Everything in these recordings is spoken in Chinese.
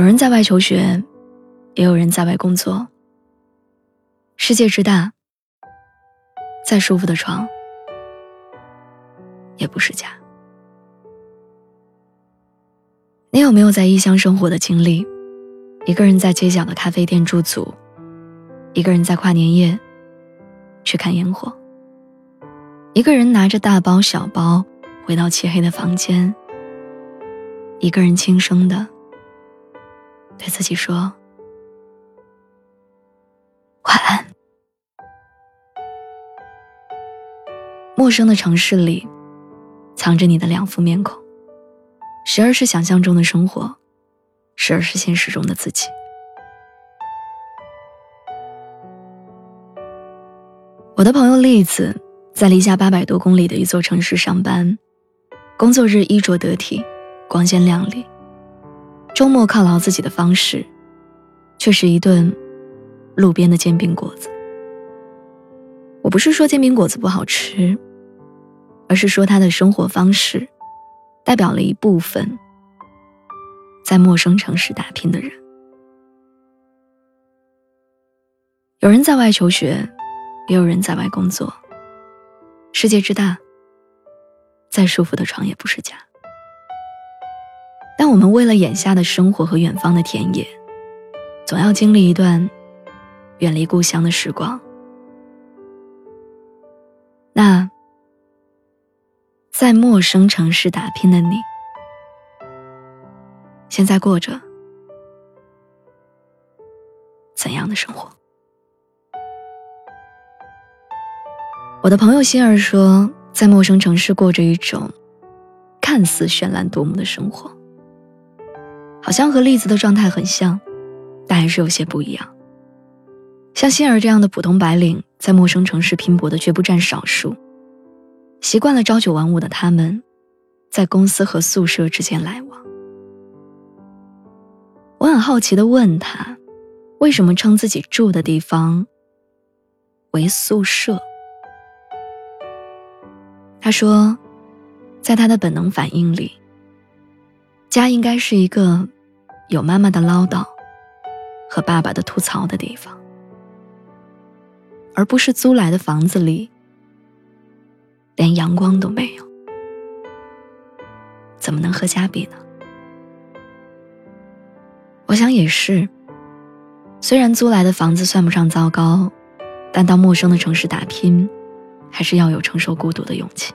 有人在外求学，也有人在外工作。世界之大，再舒服的床也不是家。你有没有在异乡生活的经历？一个人在街角的咖啡店驻足，一个人在跨年夜去看烟火，一个人拿着大包小包回到漆黑的房间，一个人轻声的。对自己说晚安。陌生的城市里，藏着你的两副面孔，时而是想象中的生活，时而是现实中的自己。我的朋友栗子在离家八百多公里的一座城市上班，工作日衣着得体，光鲜亮丽。周末犒劳自己的方式，却是一顿路边的煎饼果子。我不是说煎饼果子不好吃，而是说他的生活方式，代表了一部分在陌生城市打拼的人。有人在外求学，也有人在外工作。世界之大，再舒服的床也不是家。但我们为了眼下的生活和远方的田野，总要经历一段远离故乡的时光。那在陌生城市打拼的你，现在过着怎样的生活？我的朋友心儿说，在陌生城市过着一种看似绚烂夺目的生活。好像和栗子的状态很像，但还是有些不一样。像欣儿这样的普通白领，在陌生城市拼搏的绝不占少数。习惯了朝九晚五的他们，在公司和宿舍之间来往。我很好奇的问他，为什么称自己住的地方为宿舍？他说，在他的本能反应里。家应该是一个有妈妈的唠叨和爸爸的吐槽的地方，而不是租来的房子里连阳光都没有，怎么能和家比呢？我想也是。虽然租来的房子算不上糟糕，但到陌生的城市打拼，还是要有承受孤独的勇气。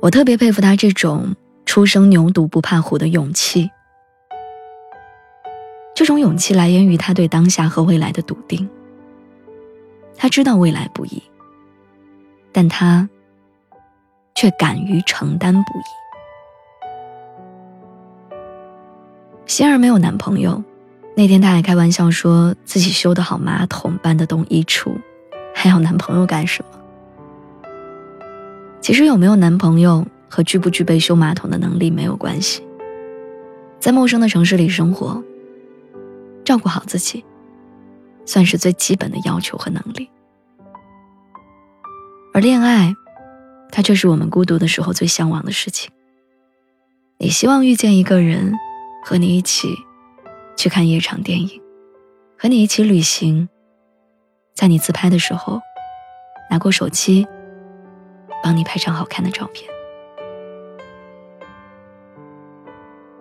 我特别佩服他这种。初生牛犊不怕虎的勇气，这种勇气来源于他对当下和未来的笃定。他知道未来不易，但他却敢于承担不易。心儿没有男朋友，那天他还开玩笑说自己修得好马桶，搬得动衣橱，还要男朋友干什么？其实有没有男朋友？和具不具备修马桶的能力没有关系。在陌生的城市里生活，照顾好自己，算是最基本的要求和能力。而恋爱，它却是我们孤独的时候最向往的事情。你希望遇见一个人，和你一起去看一场电影，和你一起旅行，在你自拍的时候，拿过手机，帮你拍张好看的照片。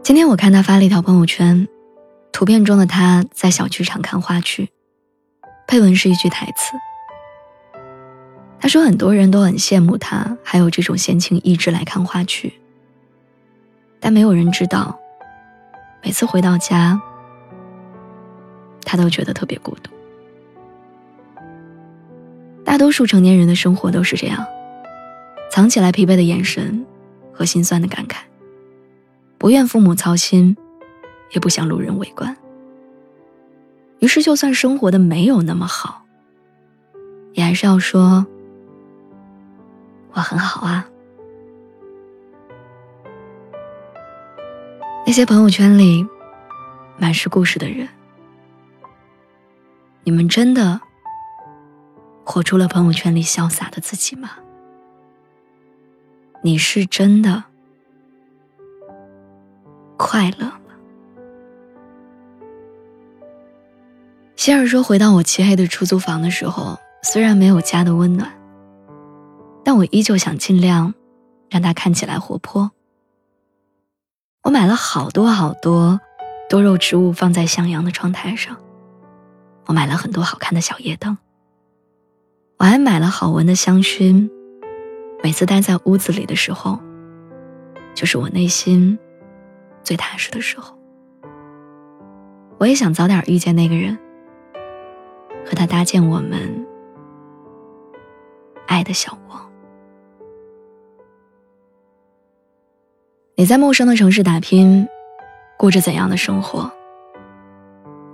今天我看他发了一条朋友圈，图片中的他在小剧场看话剧，配文是一句台词。他说很多人都很羡慕他，还有这种闲情逸致来看话剧，但没有人知道，每次回到家，他都觉得特别孤独。大多数成年人的生活都是这样，藏起来疲惫的眼神和心酸的感慨，不愿父母操心，也不想路人围观。于是，就算生活的没有那么好，也还是要说：“我很好啊。”那些朋友圈里满是故事的人，你们真的活出了朋友圈里潇洒的自己吗？你是真的快乐希尔说：“回到我漆黑的出租房的时候，虽然没有家的温暖，但我依旧想尽量让它看起来活泼。我买了好多好多多肉植物放在向阳的窗台上，我买了很多好看的小夜灯，我还买了好闻的香薰。每次待在屋子里的时候，就是我内心最踏实的时候。我也想早点遇见那个人。”和他搭建我们爱的小窝。你在陌生的城市打拼，过着怎样的生活？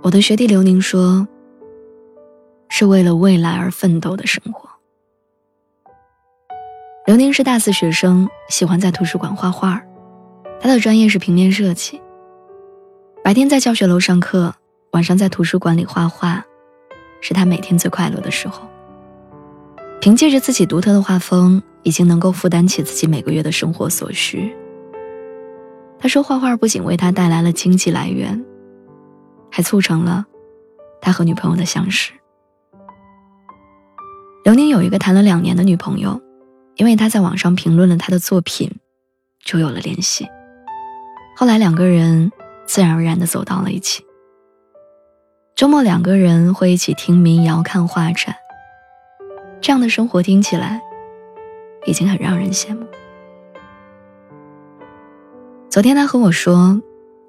我的学弟刘宁说：“是为了未来而奋斗的生活。”刘宁是大四学生，喜欢在图书馆画画，他的专业是平面设计。白天在教学楼上课，晚上在图书馆里画画。是他每天最快乐的时候。凭借着自己独特的画风，已经能够负担起自己每个月的生活所需。他说，画画不仅为他带来了经济来源，还促成了他和女朋友的相识。刘宁有一个谈了两年的女朋友，因为他在网上评论了他的作品，就有了联系。后来两个人自然而然地走到了一起。周末两个人会一起听民谣、看画展，这样的生活听起来已经很让人羡慕。昨天他和我说，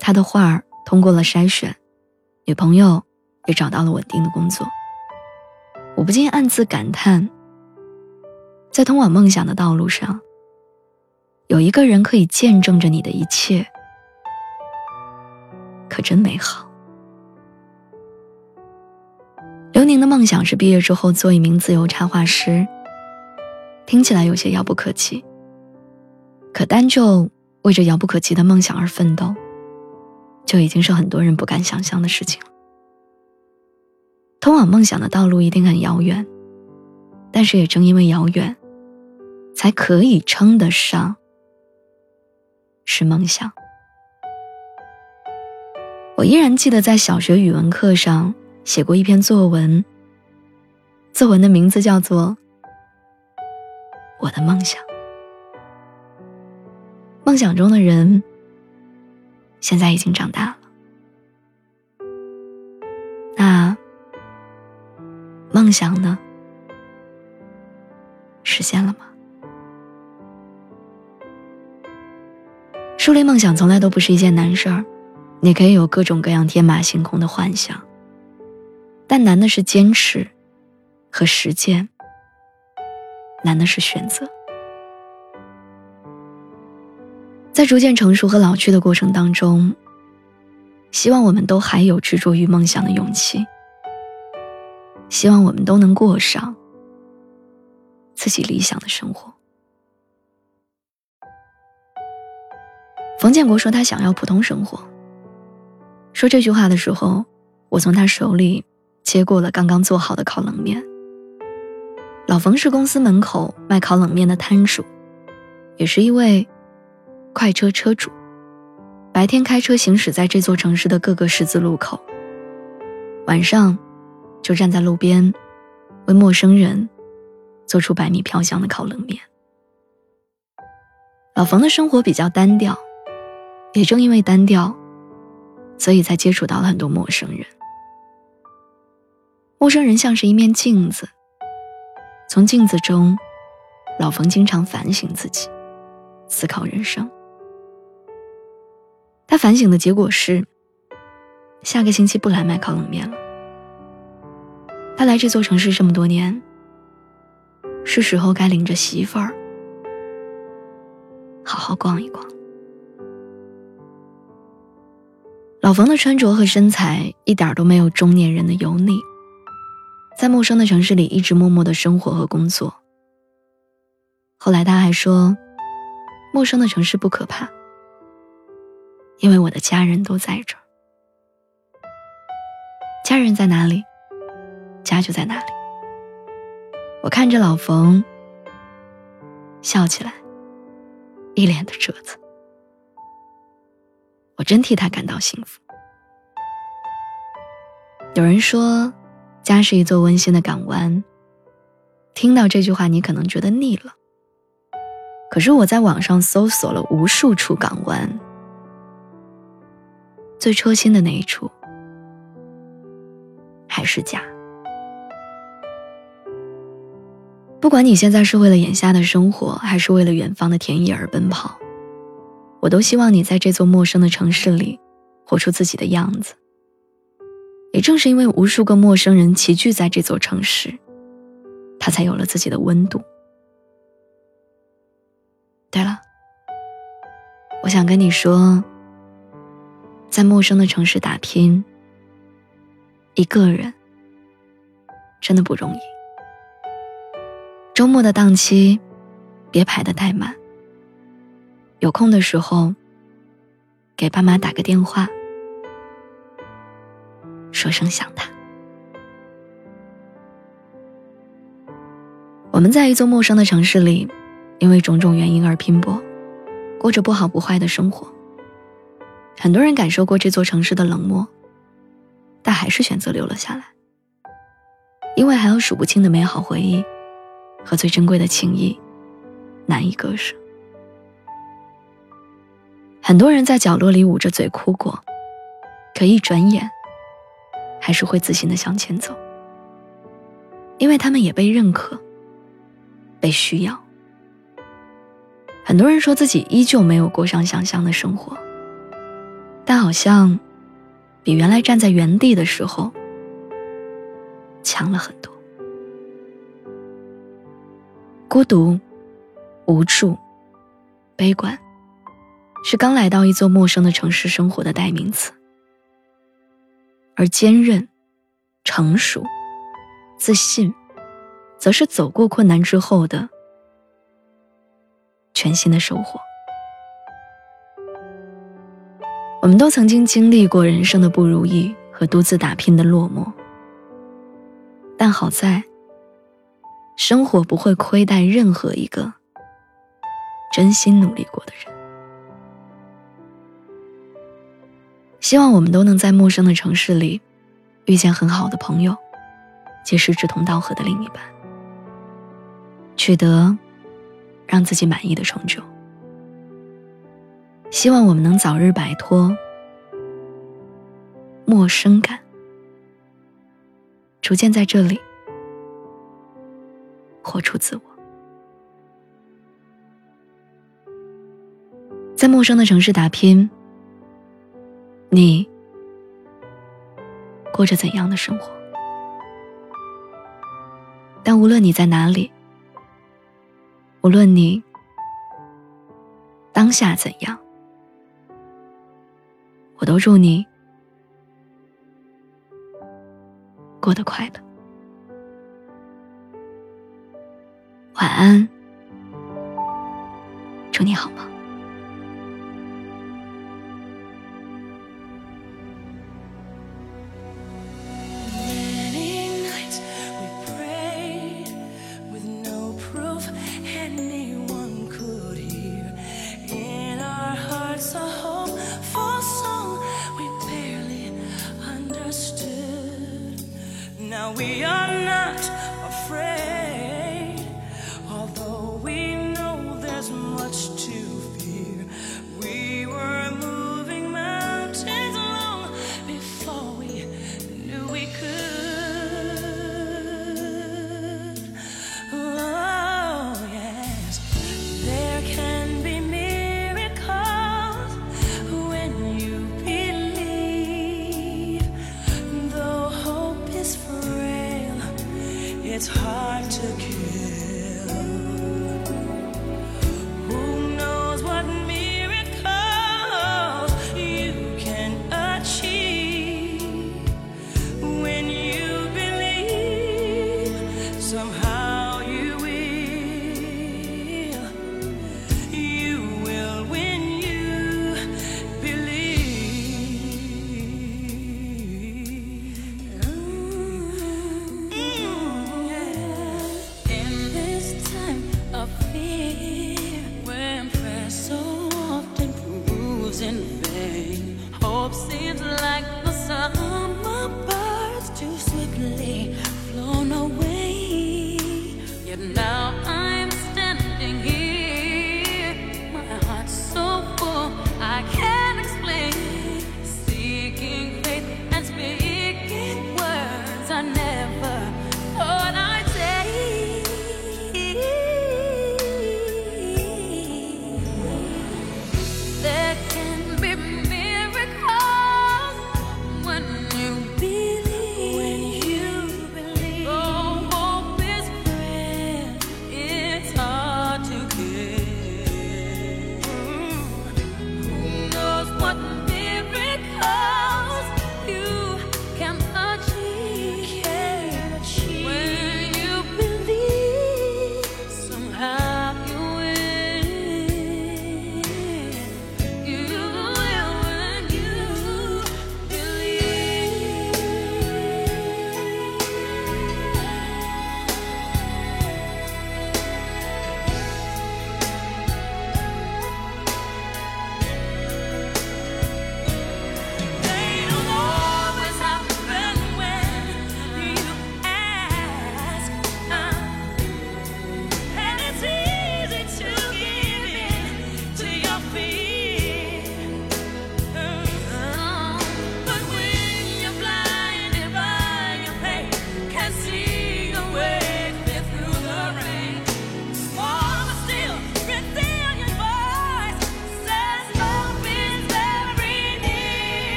他的画儿通过了筛选，女朋友也找到了稳定的工作。我不禁暗自感叹，在通往梦想的道路上，有一个人可以见证着你的一切，可真美好。的梦想是毕业之后做一名自由插画师。听起来有些遥不可及，可单就为这遥不可及的梦想而奋斗，就已经是很多人不敢想象的事情了。通往梦想的道路一定很遥远，但是也正因为遥远，才可以称得上是梦想。我依然记得在小学语文课上。写过一篇作文，作文的名字叫做《我的梦想》。梦想中的人现在已经长大了，那梦想呢？实现了吗？树立梦想从来都不是一件难事儿，你可以有各种各样天马行空的幻想。但难的是坚持和实践，难的是选择。在逐渐成熟和老去的过程当中，希望我们都还有执着于梦想的勇气。希望我们都能过上自己理想的生活。冯建国说他想要普通生活。说这句话的时候，我从他手里。接过了刚刚做好的烤冷面。老冯是公司门口卖烤冷面的摊主，也是一位快车车主。白天开车行驶在这座城市的各个十字路口，晚上就站在路边，为陌生人做出百米飘香的烤冷面。老冯的生活比较单调，也正因为单调，所以才接触到了很多陌生人。陌生人像是一面镜子，从镜子中，老冯经常反省自己，思考人生。他反省的结果是，下个星期不来卖烤冷面了。他来这座城市这么多年，是时候该领着媳妇儿好好逛一逛。老冯的穿着和身材一点都没有中年人的油腻，在陌生的城市里一直默默的生活和工作。后来他还说，陌生的城市不可怕，因为我的家人都在这儿。家人在哪里，家就在哪里。我看着老冯笑起来，一脸的褶子。我真替他感到幸福。有人说，家是一座温馨的港湾。听到这句话，你可能觉得腻了。可是我在网上搜索了无数处港湾，最戳心的那一处。还是家。不管你现在是为了眼下的生活，还是为了远方的田野而奔跑，我都希望你在这座陌生的城市里，活出自己的样子。也正是因为无数个陌生人齐聚在这座城市，它才有了自己的温度。对了，我想跟你说，在陌生的城市打拼。一个人真的不容易。周末的档期别排得太满，有空的时候给爸妈打个电话，说声想他。我们在一座陌生的城市里，因为种种原因而拼搏，过着不好不坏的生活。很多人感受过这座城市的冷漠。但还是选择留了下来，因为还有数不清的美好回忆和最珍贵的情谊，难以割舍。很多人在角落里捂着嘴哭过，可一转眼，还是会自信的向前走，因为他们也被认可，被需要。很多人说自己依旧没有过上想象的生活，但好像。比原来站在原地的时候强了很多。孤独、无助、悲观，是刚来到一座陌生的城市生活的代名词；而坚韧、成熟、自信，则是走过困难之后的全新的收获。我们都曾经经历过人生的不如意和独自打拼的落寞，但好在，生活不会亏待任何一个真心努力过的人。希望我们都能在陌生的城市里，遇见很好的朋友，结识志同道合的另一半，取得让自己满意的成就。希望我们能早日摆脱陌生感，逐渐在这里活出自我。在陌生的城市打拼，你过着怎样的生活？但无论你在哪里，无论你当下怎样。我都祝你过得快乐，晚安，祝你好梦。